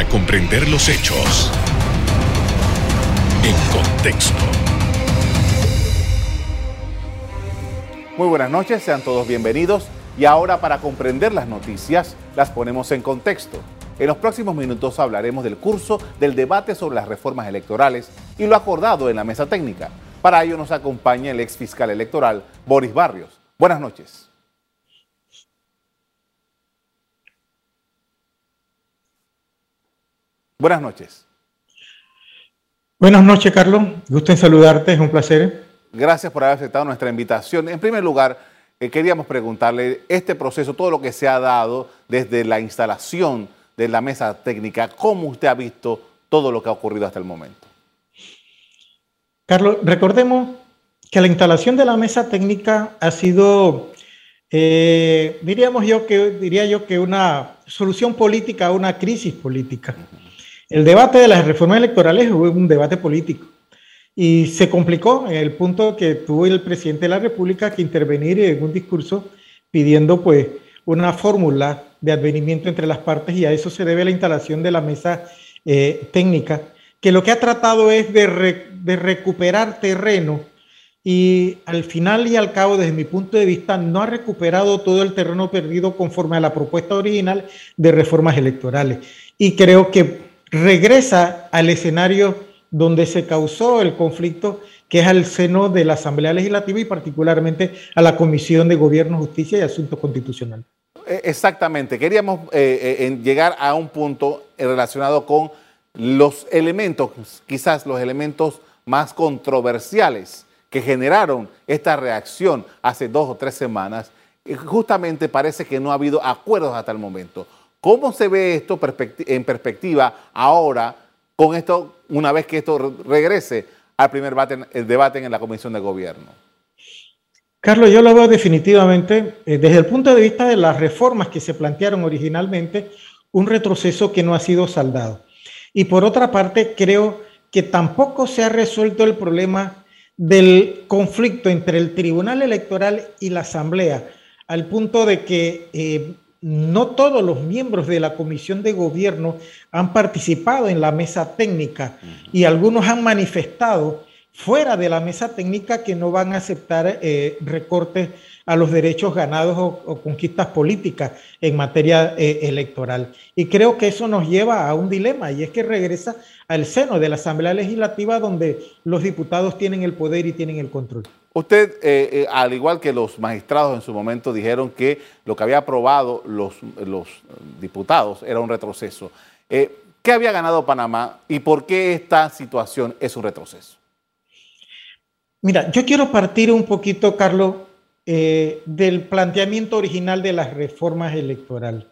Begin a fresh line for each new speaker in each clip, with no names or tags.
para comprender los hechos en contexto.
Muy buenas noches, sean todos bienvenidos. Y ahora para comprender las noticias, las ponemos en contexto. En los próximos minutos hablaremos del curso del debate sobre las reformas electorales y lo acordado en la mesa técnica. Para ello nos acompaña el ex fiscal electoral, Boris Barrios. Buenas noches. Buenas noches.
Buenas noches, Carlos. Gusto en saludarte, es un placer.
Gracias por haber aceptado nuestra invitación. En primer lugar, eh, queríamos preguntarle este proceso, todo lo que se ha dado desde la instalación de la mesa técnica, ¿cómo usted ha visto todo lo que ha ocurrido hasta el momento?
Carlos, recordemos que la instalación de la mesa técnica ha sido, eh, diríamos yo que, diría yo que una solución política a una crisis política. El debate de las reformas electorales fue un debate político y se complicó en el punto que tuvo el presidente de la República que intervenir en un discurso pidiendo pues una fórmula de advenimiento entre las partes y a eso se debe la instalación de la mesa eh, técnica, que lo que ha tratado es de, de recuperar terreno y al final y al cabo, desde mi punto de vista, no ha recuperado todo el terreno perdido conforme a la propuesta original de reformas electorales. Y creo que regresa al escenario donde se causó el conflicto, que es al seno de la Asamblea Legislativa y particularmente a la Comisión de Gobierno, Justicia y Asuntos Constitucionales.
E, exactamente, queríamos eh, eh, llegar a un punto relacionado con los elementos, quizás los elementos más controversiales que generaron esta reacción hace dos o tres semanas. Justamente parece que no ha habido acuerdos hasta el momento. ¿Cómo se ve esto en perspectiva ahora con esto, una vez que esto regrese al primer debate, en la Comisión de Gobierno?
Carlos, yo lo veo definitivamente eh, desde el punto de vista de las reformas que se plantearon originalmente, un retroceso que no ha sido saldado. Y por otra parte, creo que tampoco se ha resuelto el problema del conflicto entre el Tribunal Electoral y la Asamblea, al punto de que eh, no todos los miembros de la Comisión de Gobierno han participado en la mesa técnica y algunos han manifestado fuera de la mesa técnica que no van a aceptar eh, recortes a los derechos ganados o, conquistas políticas en materia eh, electoral. Y creo que eso nos lleva a un dilema y es que regresa al seno de la Asamblea Legislativa donde los diputados tienen el poder y tienen el control.
Usted, eh, eh, al igual que los magistrados en su momento, dijeron que lo que había aprobado los, diputados era un retroceso. Eh, ¿Qué había ganado Panamá y por qué esta situación es un retroceso?
Mira, yo quiero partir un poquito, Carlos, del planteamiento original de las reformas electorales.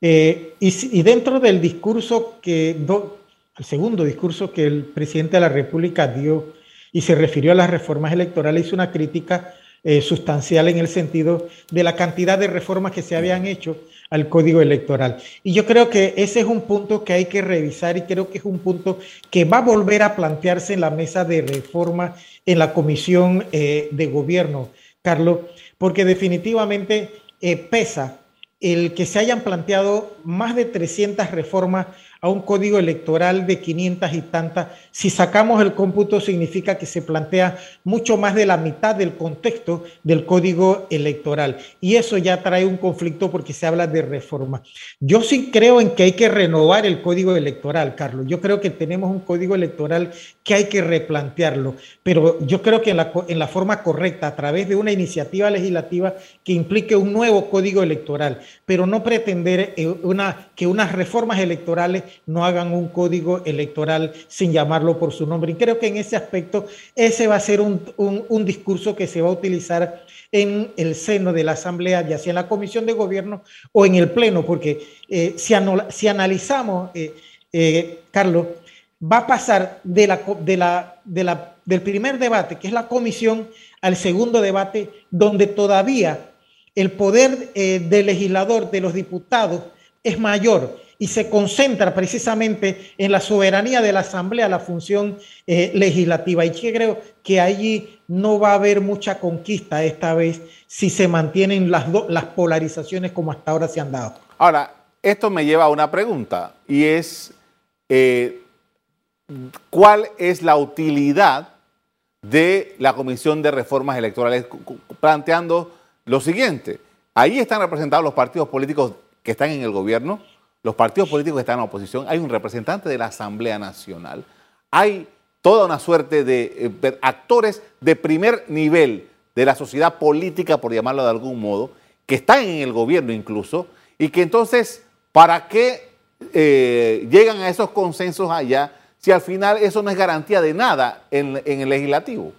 Y, dentro del discurso que, el segundo discurso que el presidente de la República dio y se refirió a las reformas electorales, hizo una crítica eh, sustancial en el sentido de la cantidad de reformas que se habían hecho al código electoral. Y yo creo que ese es un punto que hay que revisar y creo que es un punto que va a volver a plantearse en la mesa de reforma en la comisión eh, de gobierno, Carlos, porque definitivamente eh, pesa el que se hayan planteado más de 300 reformas a un código electoral de 500 y tantas, si sacamos el cómputo significa que se plantea mucho más de la mitad del contexto del código electoral. Y eso ya trae un conflicto porque se habla de reforma. Yo sí creo en que hay que renovar el código electoral, Carlos. Yo creo que tenemos un código electoral que hay que replantearlo, pero yo creo que en la, en la forma correcta, a través de una iniciativa legislativa que implique un nuevo código electoral, pero no pretender eh, una, que unas reformas electorales no hagan un código electoral sin llamarlo por su nombre. Y creo que en ese aspecto ese va a ser un, discurso que se va a utilizar en el seno de la Asamblea, ya sea en la Comisión de Gobierno o en el Pleno, porque eh, si, si, analizamos, eh, eh, Carlos, va a pasar de la, de la, de la, del primer debate, que es la comisión, al segundo debate, donde todavía el poder del legislador, de los diputados, es mayor y se concentra precisamente en la soberanía de la Asamblea, la función eh, legislativa. Y yo creo que allí no va a haber mucha conquista esta vez si se mantienen las, las polarizaciones como hasta ahora se han dado.
Ahora, esto me lleva a una pregunta y es, eh, ¿cuál es la utilidad de la Comisión de Reformas Electorales planteando lo siguiente? Ahí están representados los partidos políticos que están en el gobierno, los partidos políticos que están en la oposición, hay un representante de la Asamblea Nacional, hay toda una suerte de eh, actores de primer nivel de la sociedad política, por llamarlo de algún modo, que están en el gobierno incluso, y que entonces, ¿para qué eh, llegan a esos consensos allá si al final eso no es garantía de nada en, el legislativo?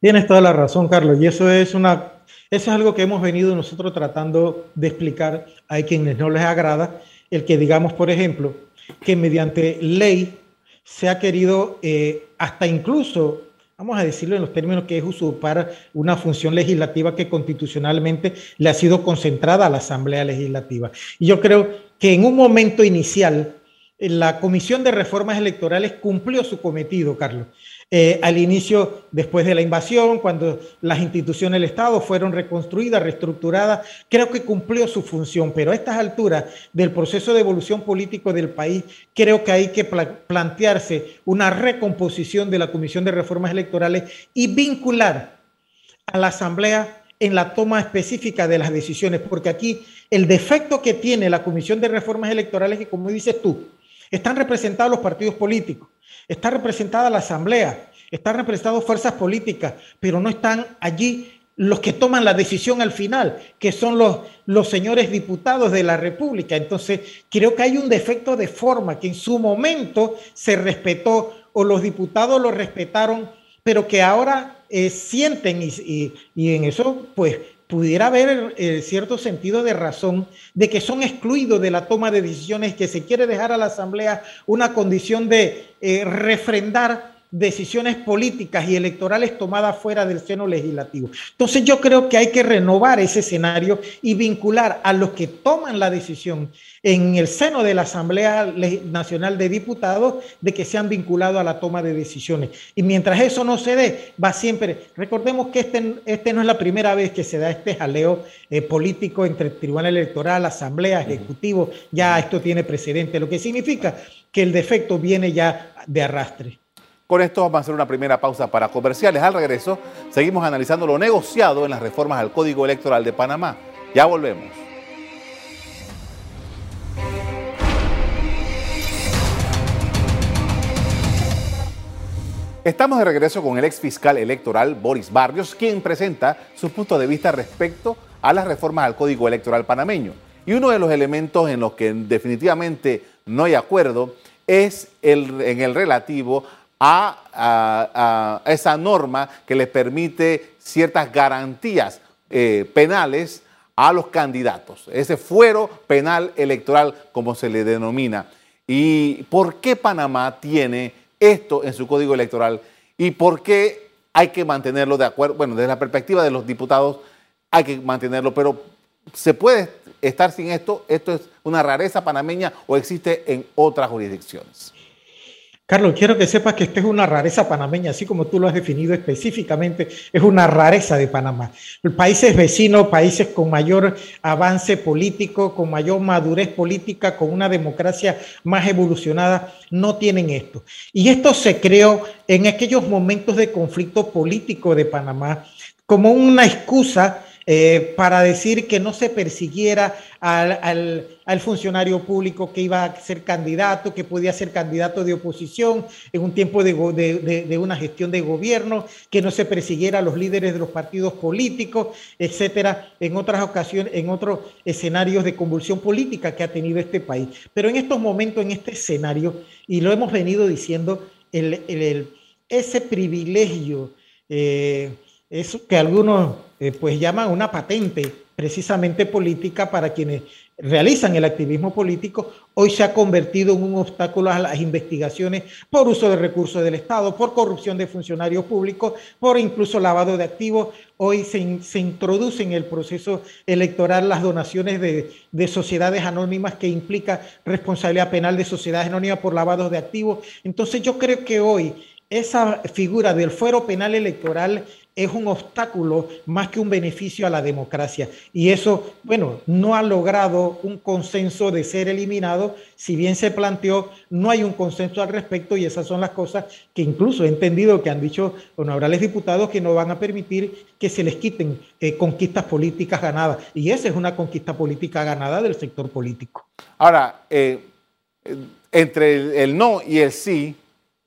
Tienes toda la razón, Carlos, y eso es una eso es algo que hemos venido nosotros tratando de explicar a quienes no les agrada, el que digamos, por ejemplo, que mediante ley se ha querido eh, hasta incluso, vamos a decirlo en los términos que es usurpar una función legislativa que constitucionalmente le ha sido concentrada a la Asamblea Legislativa. Y yo creo que en un momento inicial, la Comisión de Reformas Electorales cumplió su cometido, Carlos. Eh, al inicio, después de la invasión, cuando las instituciones del Estado fueron reconstruidas, reestructuradas, creo que cumplió su función, pero a estas alturas del proceso de evolución político del país, creo que hay que plantearse una recomposición de la Comisión de Reformas Electorales y vincular a la Asamblea en la toma específica de las decisiones, porque aquí el defecto que tiene la Comisión de Reformas Electorales es que, como dices tú, están representados los partidos políticos Está representada la Asamblea, están representadas fuerzas políticas, pero no están allí los que toman la decisión al final, que son los, señores diputados de la República. Entonces, creo que hay un defecto de forma que en su momento se respetó o los diputados lo respetaron, pero que ahora eh, sienten y en eso, pues, pudiera haber eh, cierto sentido de razón de que son excluidos de la toma de decisiones, que se quiere dejar a la Asamblea una condición de eh, refrendar decisiones políticas y electorales tomadas fuera del seno legislativo. Entonces yo creo que hay que renovar ese escenario y vincular a los que toman la decisión en el seno de la Asamblea Nacional de Diputados de que sean vinculados a la toma de decisiones. Y mientras eso no se dé, va siempre, recordemos que este, este no es la primera vez que se da este jaleo eh, político entre el Tribunal Electoral, Asamblea, Ejecutivo, ya esto tiene precedente, lo que significa que el defecto viene ya de arrastre.
Con esto vamos a hacer una primera pausa para comerciales. Al regreso, seguimos analizando lo negociado en las reformas al Código Electoral de Panamá. Ya volvemos. Estamos de regreso con el ex fiscal electoral Boris Barrios, quien presenta su punto de vista respecto a las reformas al Código Electoral panameño. Y uno de los elementos en los que definitivamente no hay acuerdo es el, en el relativo a, esa norma que le permite ciertas garantías eh, penales a los candidatos, ese fuero penal electoral como se le denomina. ¿Y por qué Panamá tiene esto en su código electoral y por qué hay que mantenerlo de acuerdo? Bueno, desde la perspectiva de los diputados hay que mantenerlo, pero ¿se puede estar sin esto? ¿Esto es una rareza panameña o existe en otras jurisdicciones?
Carlos, quiero que sepas que esta es una rareza panameña, así como tú lo has definido específicamente, es una rareza de Panamá. Países vecinos, países con mayor avance político, con mayor madurez política, con una democracia más evolucionada, no tienen esto. Y esto se creó en aquellos momentos de conflicto político de Panamá como una excusa eh, para decir que no se persiguiera al, funcionario público que iba a ser candidato, que podía ser candidato de oposición en un tiempo de, una gestión de gobierno, que no se persiguiera a los líderes de los partidos políticos, etcétera, en otras ocasiones, en otros escenarios de convulsión política que ha tenido este país. Pero en estos momentos, en este escenario, y lo hemos venido diciendo, ese privilegio, eh, eso que algunos eh, pues llaman una patente precisamente política para quienes realizan el activismo político, hoy se ha convertido en un obstáculo a las investigaciones por uso de recursos del Estado, por corrupción de funcionarios públicos, por incluso lavado de activos. Hoy se, se introduce en el proceso electoral las donaciones de, de sociedades anónimas que implica responsabilidad penal de sociedades anónimas por lavado de activos. Entonces yo creo que hoy esa figura del fuero penal electoral es un obstáculo más que un beneficio a la democracia. Y eso, bueno, no ha logrado un consenso de ser eliminado. Si bien se planteó, no hay un consenso al respecto y esas son las cosas que incluso he entendido que han dicho honorables diputados que no van a permitir que se les quiten eh, conquistas políticas ganadas. Y esa es una conquista política ganada del sector político.
Ahora, eh, entre el no y el sí,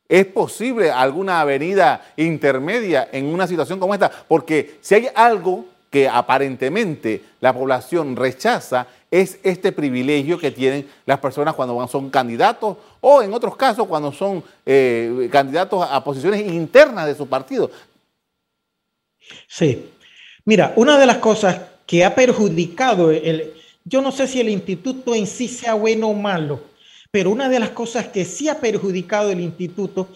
¿Es posible alguna avenida intermedia en una situación como esta? Porque si hay algo que aparentemente la población rechaza, es este privilegio que tienen las personas cuando son candidatos o en otros casos cuando son eh, candidatos a posiciones internas de su partido.
Sí. Mira, una de las cosas que ha perjudicado, el, yo no sé si el instituto en sí sea bueno o malo, pero una de las cosas que sí ha perjudicado el instituto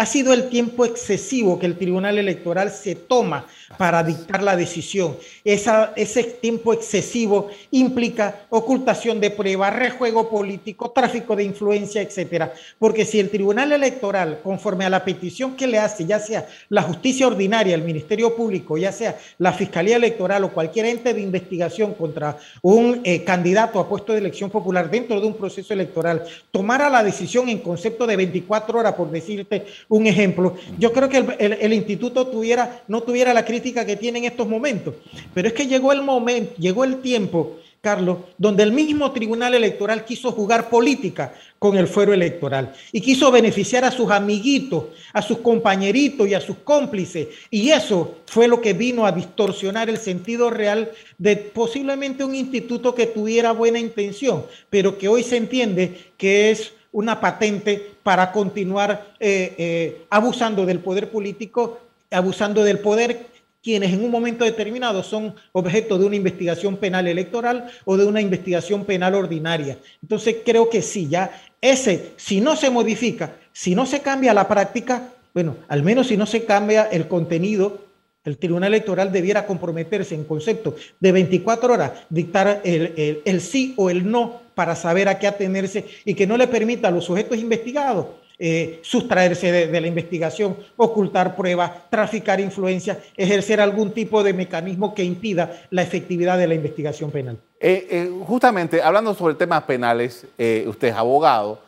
ha sido el tiempo excesivo que el Tribunal Electoral se toma para dictar la decisión. ese tiempo excesivo implica ocultación de pruebas, rejuego político, tráfico de influencia, etcétera. Porque si el Tribunal Electoral, conforme a la petición que le hace, ya sea la justicia ordinaria, el Ministerio Público, ya sea la Fiscalía Electoral o cualquier ente de investigación contra un eh, candidato a puesto de elección popular dentro de un proceso electoral, tomara la decisión en concepto de 24 horas, por decirte un ejemplo, yo creo que el, el instituto tuviera, no tuviera la crítica que tiene en estos momentos. Pero es que llegó el momento, llegó el tiempo, Carlos, donde el mismo Tribunal Electoral quiso jugar política con el fuero electoral y quiso beneficiar a sus amiguitos, a sus compañeritos y a sus cómplices. Y eso fue lo que vino a distorsionar el sentido real de posiblemente un instituto que tuviera buena intención, pero que hoy se entiende que es una patente para continuar eh, eh, abusando del poder político, abusando del poder quienes en un momento determinado son objeto de una investigación penal electoral o de una investigación penal ordinaria. Entonces creo que sí, ya ese, si no se modifica, si no se cambia la práctica, bueno, al menos si no se cambia el contenido, el Tribunal Electoral debiera comprometerse en concepto de 24 horas, dictar el, el sí o el no para saber a qué atenerse y que no le permita a los sujetos investigados eh, sustraerse de, la investigación, ocultar pruebas, traficar influencia, ejercer algún tipo de mecanismo que impida la efectividad de la investigación penal.
Eh, eh, justamente, hablando sobre temas penales, usted es abogado,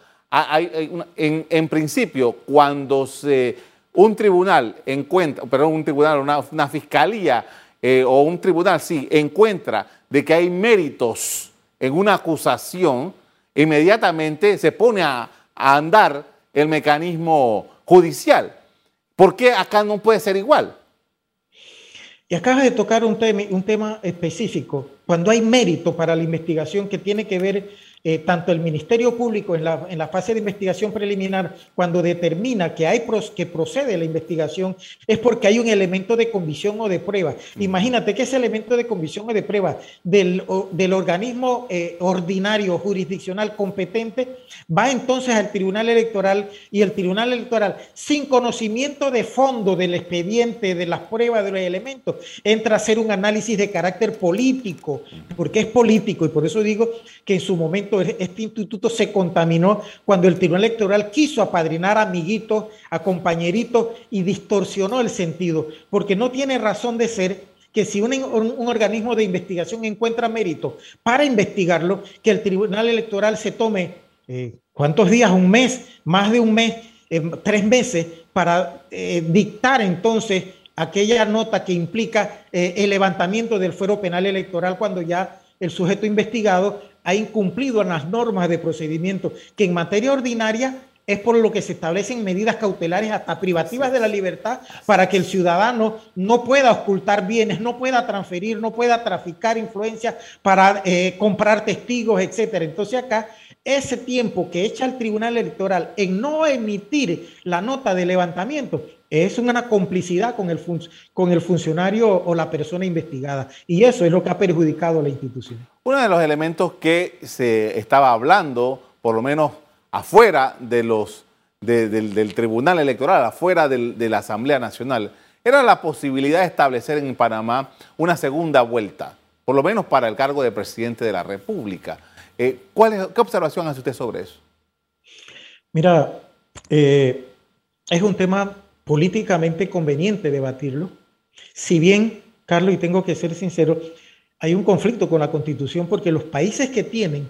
en, en, principio, cuando se, un tribunal encuentra, perdón, un tribunal, una, una fiscalía o un tribunal, sí, encuentra de que hay méritos en una acusación, inmediatamente se pone a, andar el mecanismo judicial. ¿Por qué acá no puede ser igual?
Y acabas de tocar un tema específico. Cuando hay mérito para la investigación que tiene que ver eh, tanto el Ministerio Público en la, en la, fase de investigación preliminar, cuando determina que, hay que procede la investigación, es porque hay un elemento de convicción o de prueba. Imagínate que ese elemento de convicción o de prueba del, del organismo eh, ordinario jurisdiccional competente va entonces al Tribunal Electoral y el Tribunal Electoral, sin conocimiento de fondo del expediente, de las pruebas, de los elementos, entra a hacer un análisis de carácter político, porque es político y por eso digo que en su momento este instituto se contaminó cuando el Tribunal Electoral quiso apadrinar a amiguitos, a compañeritos y distorsionó el sentido, porque no tiene razón de ser que si un, organismo de investigación encuentra mérito para investigarlo, que el Tribunal Electoral se tome, eh, ¿cuántos días? Un mes, más de un mes, eh, tres meses, para eh, dictar entonces aquella nota que implica el levantamiento del fuero penal electoral cuando ya el sujeto investigado ha incumplido las normas de procedimiento, que en materia ordinaria es por lo que se establecen medidas cautelares hasta privativas de la libertad para que el ciudadano no pueda ocultar bienes, no pueda transferir, no pueda traficar influencia para eh, comprar testigos, etcétera. Entonces acá ese tiempo que echa el Tribunal Electoral en no emitir la nota de levantamiento es una complicidad con el, con el funcionario o la persona investigada. Y eso es lo que ha perjudicado a la institución.
Uno de los elementos que se estaba hablando, por lo menos afuera de los, del, Tribunal Electoral, afuera de la Asamblea Nacional, era la posibilidad de establecer en Panamá una segunda vuelta, por lo menos para el cargo de presidente de la República. Eh, ¿Qué observación hace usted sobre eso?
Mira, eh, es un tema políticamente conveniente debatirlo, Si bien, Carlos, y tengo que ser sincero, hay un conflicto con la constitución porque los países que tienen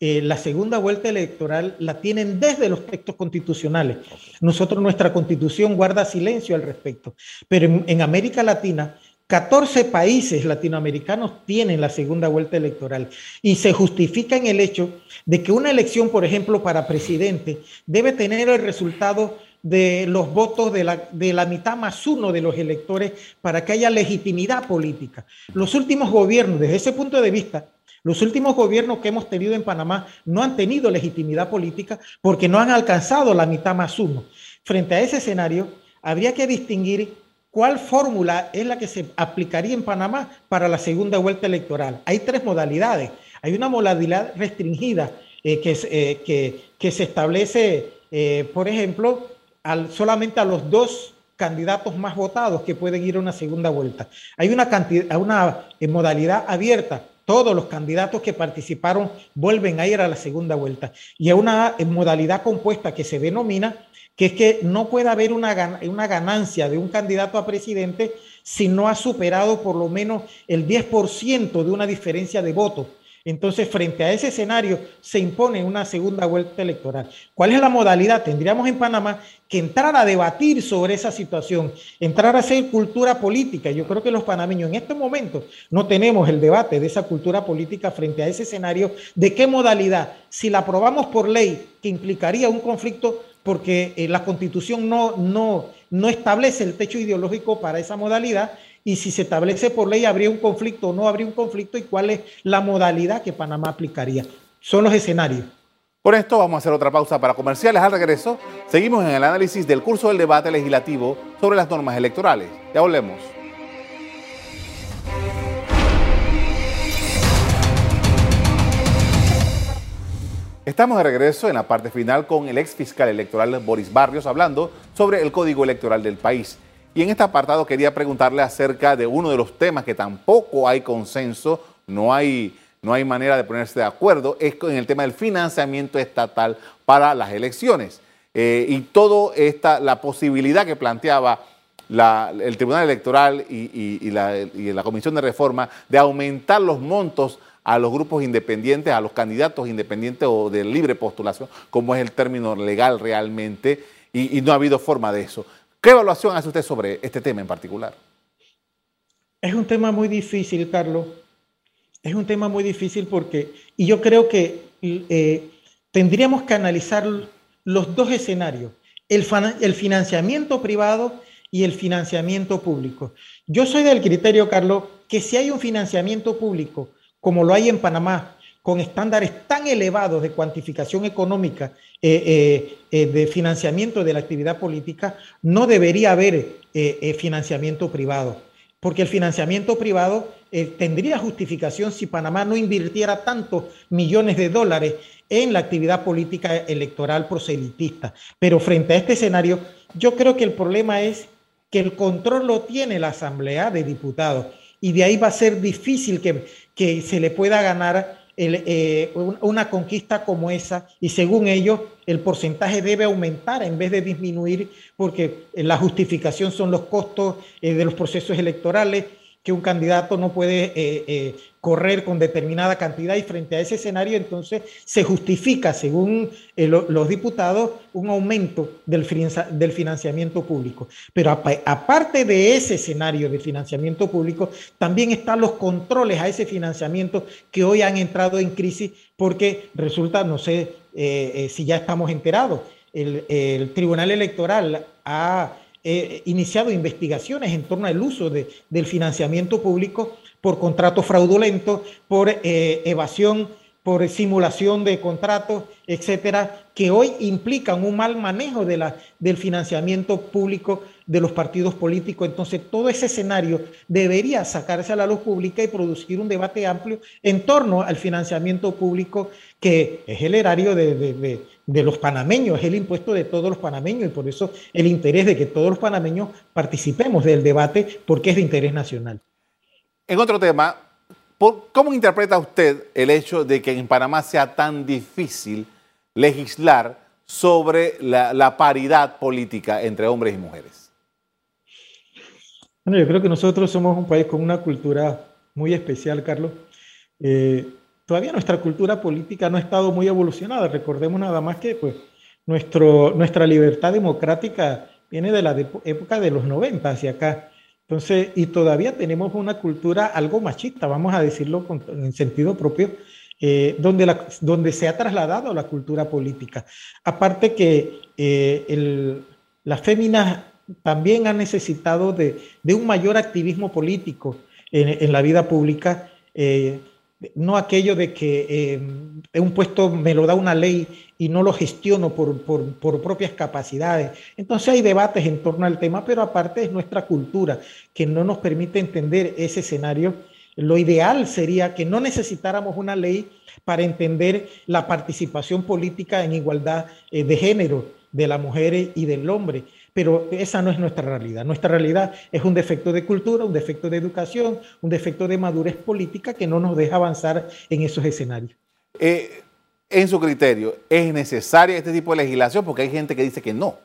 eh, la segunda vuelta electoral la tienen desde los textos constitucionales. Nosotros, nuestra constitución guarda silencio al respecto, pero en, América Latina 14 países latinoamericanos tienen la segunda vuelta electoral. Y se justifica en el hecho de que una elección, por ejemplo, para presidente, debe tener el resultado de los votos de la, de la mitad más uno de los electores para que haya legitimidad política. Los últimos gobiernos, desde ese punto de vista, los últimos gobiernos que hemos tenido en Panamá no han tenido legitimidad política porque no han alcanzado la mitad más uno. Frente a ese escenario, habría que distinguir cuál fórmula es la que se aplicaría en Panamá para la segunda vuelta electoral. Hay tres modalidades. Hay una modalidad restringida eh, que, eh, que, que, se establece, eh, por ejemplo, al, solamente a los dos candidatos más votados que pueden ir a una segunda vuelta. Hay una, cantidad, una modalidad abierta todos los candidatos que participaron vuelven a ir a la segunda vuelta. Y a una modalidad compuesta que se denomina que es que no puede haber una, una ganancia de un candidato a presidente si no ha superado por lo menos el 10% de una diferencia de votos entonces, frente a ese escenario, se impone una segunda vuelta electoral. ¿Cuál es la modalidad? Tendríamos en Panamá que entrar a debatir sobre esa situación, entrar a hacer cultura política. Yo creo que los panameños en este momento no tenemos el debate de esa cultura política frente a ese escenario. ¿De qué modalidad? Si la aprobamos por ley, que implicaría un conflicto porque eh, la constitución no, no, no establece el techo ideológico para esa modalidad, y si se establece por ley, ¿habría un conflicto o no habría un conflicto? ¿Y cuál es la modalidad que Panamá aplicaría? Son los escenarios.
Por esto vamos a hacer otra pausa para comerciales. Al regreso, seguimos en el análisis del curso del debate legislativo sobre las normas electorales. Ya volvemos. Estamos de regreso en la parte final con el ex fiscal electoral Boris Barrios hablando sobre el código electoral del país. Y en este apartado quería preguntarle acerca de uno de los temas que tampoco hay consenso, no hay, no hay manera de ponerse de acuerdo, es en el tema del financiamiento estatal para las elecciones. Eh, y toda esta, la posibilidad que planteaba el Tribunal Electoral y, la, y la Comisión de Reforma de aumentar los montos a los grupos independientes, a los candidatos independientes o de libre postulación, como es el término legal realmente, y, no ha habido forma de eso. ¿Qué evaluación hace usted sobre este tema en particular?
Es un tema muy difícil, Carlos. Es un tema muy difícil porque, y yo creo que eh, tendríamos que analizar los dos escenarios, el, el financiamiento privado y el financiamiento público. Yo soy del criterio, Carlos, que si hay un financiamiento público, como lo hay en Panamá, con estándares tan elevados de cuantificación económica, eh, eh, eh, de financiamiento de la actividad política, no debería haber financiamiento privado, porque el financiamiento privado tendría justificación si Panamá no invirtiera tantos millones de dólares en la actividad política electoral proselitista. Pero frente a este escenario, yo creo que el problema es que el control lo tiene la Asamblea de Diputados y de ahí va a ser difícil que, que se le pueda ganar eh, una conquista como esa y según ellos el porcentaje debe aumentar en vez de disminuir porque la justificación son los costos eh, de los procesos electorales que un candidato no puede eh, eh, correr con determinada cantidad y frente a ese escenario entonces se justifica, según eh, los diputados, un aumento del, del financiamiento público. Pero aparte de ese escenario de financiamiento público, también están los controles a ese financiamiento que hoy han entrado en crisis porque resulta, no sé si ya estamos enterados, el, el Tribunal Electoral ha eh, iniciado investigaciones en torno al uso de, del financiamiento público por contratos fraudulentos, por eh, evasión, por simulación de contratos, etcétera, que hoy implican un mal manejo de la, del financiamiento público de los partidos políticos. Entonces, todo ese escenario debería sacarse a la luz pública y producir un debate amplio en torno al financiamiento público, que es el erario de, de de los panameños, es el impuesto de todos los panameños y por eso el interés de que todos los panameños participemos del debate porque es de interés nacional.
En otro tema, ¿cómo interpreta usted el hecho de que en Panamá sea tan difícil legislar sobre la, paridad política entre hombres y mujeres?
Bueno, yo creo que nosotros somos un país con una cultura muy especial, Carlos. Eh, todavía nuestra cultura política no ha estado muy evolucionada. Recordemos nada más que pues, nuestro, nuestra libertad democrática viene de la época de los 90 hacia acá. Entonces, y todavía tenemos una cultura algo machista, vamos a decirlo en sentido propio, eh, donde, donde se ha trasladado la cultura política. Aparte que eh, el, las féminas también han necesitado de, un mayor activismo político en, la vida pública, eh, no aquello de que eh, un puesto me lo da una ley y no lo gestiono por, por, propias capacidades. Entonces hay debates en torno al tema, pero aparte es nuestra cultura que no nos permite entender ese escenario. Lo ideal sería que no necesitáramos una ley para entender la participación política en igualdad eh, de género de la mujer y del hombre pero esa no es nuestra realidad. Nuestra realidad es un defecto de cultura, un defecto de educación, un defecto de madurez política que no nos deja avanzar en esos escenarios.
Eh, en su criterio, ¿es necesaria este tipo de legislación? Porque hay gente que dice que no.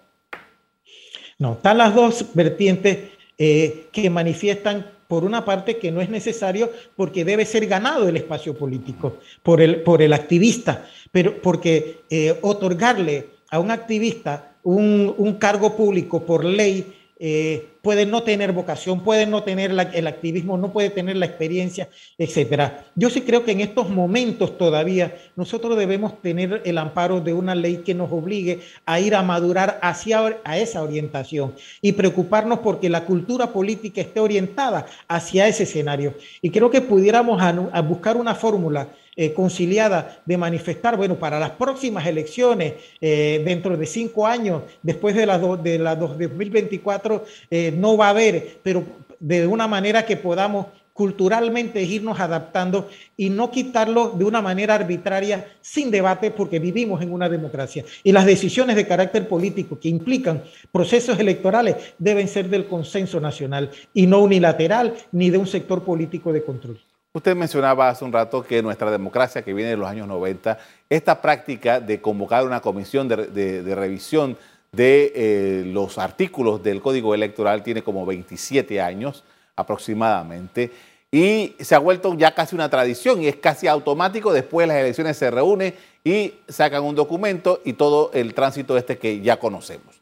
No, están las dos vertientes eh, que manifiestan, por una parte, que no es necesario porque debe ser ganado el espacio político por el, por el activista, pero porque eh, otorgarle a un activista un, cargo público por ley eh, puede no tener vocación, puede no tener el activismo, no puede tener la experiencia, etcétera. Yo sí creo que en estos momentos todavía nosotros debemos tener el amparo de una ley que nos obligue a ir a madurar hacia a esa orientación y preocuparnos porque la cultura política esté orientada hacia ese escenario. Y creo que pudiéramos a buscar una fórmula eh, conciliada de manifestar, bueno, para las próximas elecciones, eh, dentro de cinco años, después de las de la 2024, eh, no va a haber, pero de una manera que podamos culturalmente irnos adaptando y no quitarlo de una manera arbitraria, sin debate, porque vivimos en una democracia. Y las decisiones de carácter político que implican procesos electorales deben ser del consenso nacional y no unilateral ni de un sector político de control.
Usted mencionaba hace un rato que nuestra democracia, que viene de los años 90, esta práctica de convocar una comisión de, revisión de eh, los artículos del Código Electoral tiene como 27 años aproximadamente y se ha vuelto ya casi una tradición y es casi automático. Después de las elecciones se reúne y sacan un documento y todo el tránsito este que ya conocemos.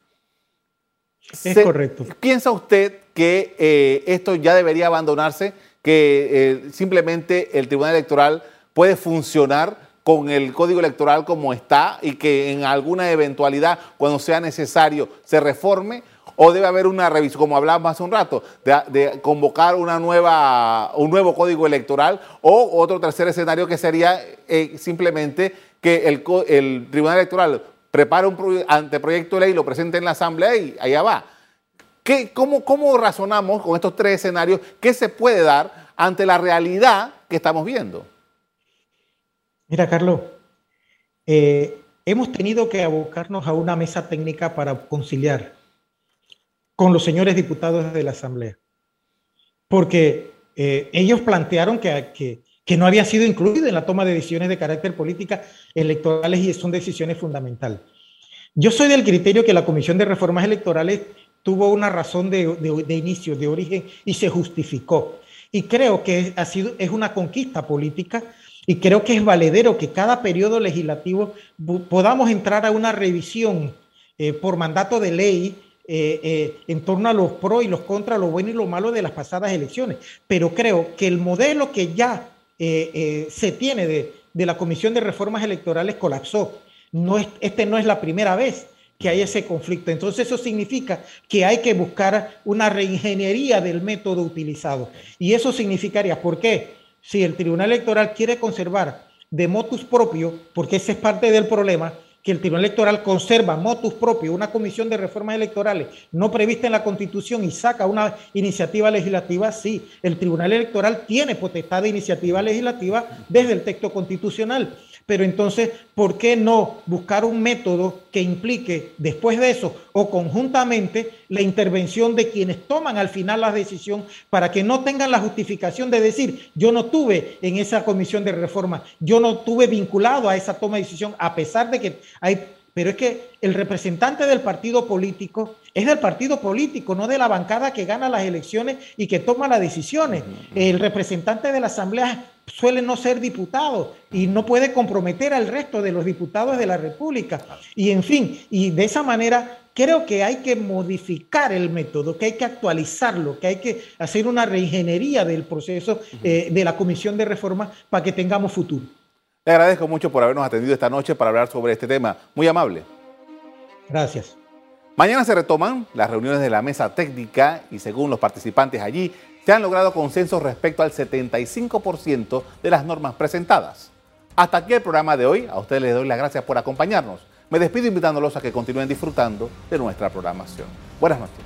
Es correcto.
¿Piensa usted que eh, esto ya debería abandonarse? Que eh, simplemente el Tribunal Electoral puede funcionar con el código electoral como está y que en alguna eventualidad, cuando sea necesario, se reforme? ¿O debe haber una revisión, como hablábamos hace un rato, de, convocar una nueva, un nuevo código electoral? O otro tercer escenario que sería eh, simplemente que el, Tribunal Electoral prepare un anteproyecto de ley, lo presente en la Asamblea y allá va cómo, razonamos con estos tres escenarios? ¿Qué se puede dar ante la realidad que estamos viendo?
Mira, Carlos, eh, hemos tenido que abocarnos a una mesa técnica para conciliar con los señores diputados de la Asamblea, porque eh, ellos plantearon que, que, no había sido incluido en la toma de decisiones de carácter política electorales y son decisiones fundamentales. Yo soy del criterio que la Comisión de Reformas Electorales tuvo una razón de, inicio, de origen y se justificó. Y creo que ha sido, es una conquista política y creo que es valedero que cada periodo legislativo podamos entrar a una revisión eh, por mandato de ley eh, eh, en torno a los pros y los contras, lo bueno y lo malo de las pasadas elecciones. Pero creo que el modelo que ya se tiene de, de, la Comisión de Reformas Electorales colapsó. No es, este no es la primera vez que hay ese conflicto. Entonces eso significa que hay que buscar una reingeniería del método utilizado. Y eso significaría, ¿por qué? Si el Tribunal Electoral quiere conservar de motus propio, porque ese es parte del problema, que el Tribunal Electoral conserva motus propio, una comisión de reformas electorales no prevista en la Constitución y saca una iniciativa legislativa, sí, el Tribunal Electoral tiene potestad de iniciativa legislativa desde el texto constitucional. Pero entonces, ¿por qué no buscar un método que implique después de eso o conjuntamente la intervención de quienes toman al final la decisión para que no tengan la justificación de decir, yo no tuve en esa comisión de reforma, yo no tuve vinculado a esa toma de decisión, a pesar de que hay pero es que el representante del partido político es del partido político, no de la bancada que gana las elecciones y que toma las decisiones. El representante de la Asamblea suele no ser diputado y no puede comprometer al resto de los diputados de la República. Y en fin, y de esa manera creo que hay que modificar el método, que hay que actualizarlo, que hay que hacer una reingeniería del proceso eh, de la Comisión de Reforma para que tengamos futuro.
Le agradezco mucho por habernos atendido esta noche para hablar sobre este tema. Muy amable.
Gracias.
Mañana se retoman las reuniones de la mesa técnica y según los participantes allí, se han logrado consensos respecto al 75% de las normas presentadas. Hasta aquí el programa de hoy. A ustedes les doy las gracias por acompañarnos. Me despido invitándolos a que continúen disfrutando de nuestra programación. Buenas noches.